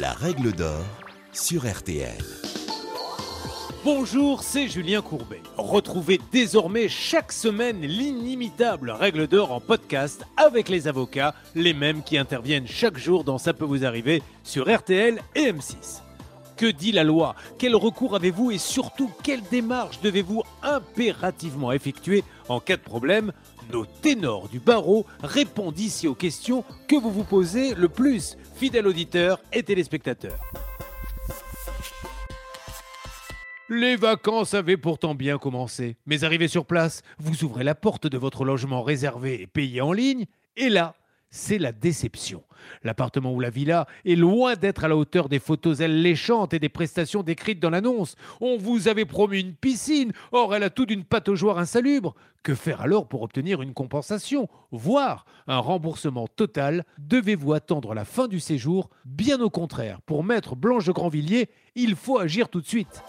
La règle d'or sur RTL. Bonjour, c'est Julien Courbet. Retrouvez désormais chaque semaine l'inimitable règle d'or en podcast avec les avocats, les mêmes qui interviennent chaque jour dans Ça peut vous arriver sur RTL et M6. Que dit la loi? Quel recours avez-vous et surtout quelle démarche devez-vous impérativement effectuer en cas de problème? Nos ténors du barreau répondent ici aux questions que vous vous posez le plus, fidèles auditeurs et téléspectateurs. Les vacances avaient pourtant bien commencé, mais arrivé sur place, vous ouvrez la porte de votre logement réservé et payé en ligne, et là, c'est la déception. L'appartement ou la villa est loin d'être à la hauteur des photos alléchantes et des prestations décrites dans l'annonce. On vous avait promis une piscine, or elle a tout d'une pataugeoire insalubre. Que faire alors pour obtenir une compensation, voire un remboursement total? Devez-vous attendre la fin du séjour? Bien au contraire, pour Maître Blanche de Grandvilliers, il faut agir tout de suite.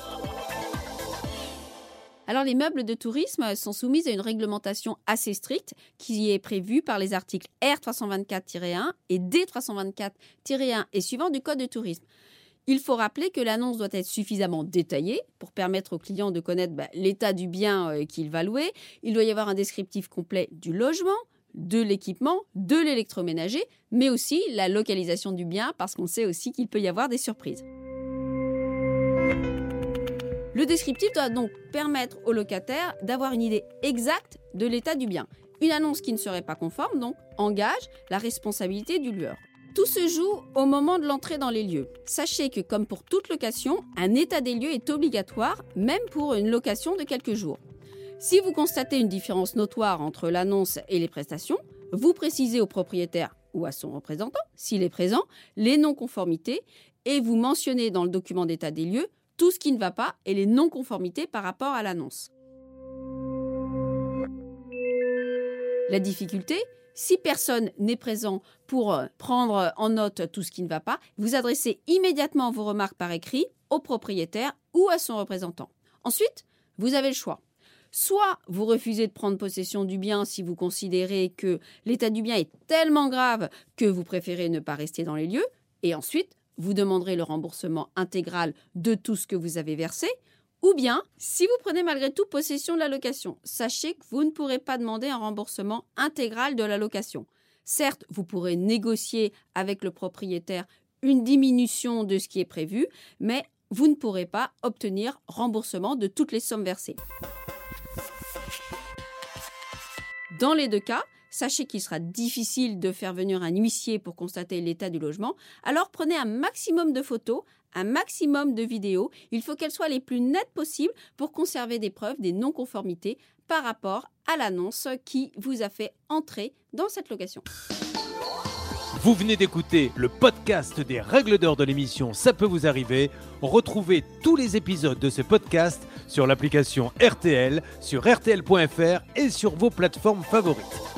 Alors les meubles de tourisme sont soumis à une réglementation assez stricte qui est prévue par les articles R324-1 et D324-1 et suivant du Code de tourisme. Il faut rappeler que l'annonce doit être suffisamment détaillée pour permettre au client de connaître bah, l'état du bien euh, qu'il va louer. Il doit y avoir un descriptif complet du logement, de l'équipement, de l'électroménager, mais aussi la localisation du bien parce qu'on sait aussi qu'il peut y avoir des surprises. Le descriptif doit donc permettre au locataire d'avoir une idée exacte de l'état du bien. Une annonce qui ne serait pas conforme, donc, engage la responsabilité du lueur. Tout se joue au moment de l'entrée dans les lieux. Sachez que comme pour toute location, un état des lieux est obligatoire, même pour une location de quelques jours. Si vous constatez une différence notoire entre l'annonce et les prestations, vous précisez au propriétaire ou à son représentant, s'il est présent, les non-conformités et vous mentionnez dans le document d'état des lieux tout ce qui ne va pas et les non-conformités par rapport à l'annonce. La difficulté, si personne n'est présent pour euh, prendre en note tout ce qui ne va pas, vous adressez immédiatement vos remarques par écrit au propriétaire ou à son représentant. Ensuite, vous avez le choix. Soit vous refusez de prendre possession du bien si vous considérez que l'état du bien est tellement grave que vous préférez ne pas rester dans les lieux, et ensuite vous demanderez le remboursement intégral de tout ce que vous avez versé, ou bien, si vous prenez malgré tout possession de la location, sachez que vous ne pourrez pas demander un remboursement intégral de la location. Certes, vous pourrez négocier avec le propriétaire une diminution de ce qui est prévu, mais vous ne pourrez pas obtenir remboursement de toutes les sommes versées. Dans les deux cas, Sachez qu'il sera difficile de faire venir un huissier pour constater l'état du logement. Alors prenez un maximum de photos, un maximum de vidéos. Il faut qu'elles soient les plus nettes possibles pour conserver des preuves des non-conformités par rapport à l'annonce qui vous a fait entrer dans cette location. Vous venez d'écouter le podcast des règles d'or de l'émission Ça peut vous arriver. Retrouvez tous les épisodes de ce podcast sur l'application RTL, sur rtl.fr et sur vos plateformes favorites.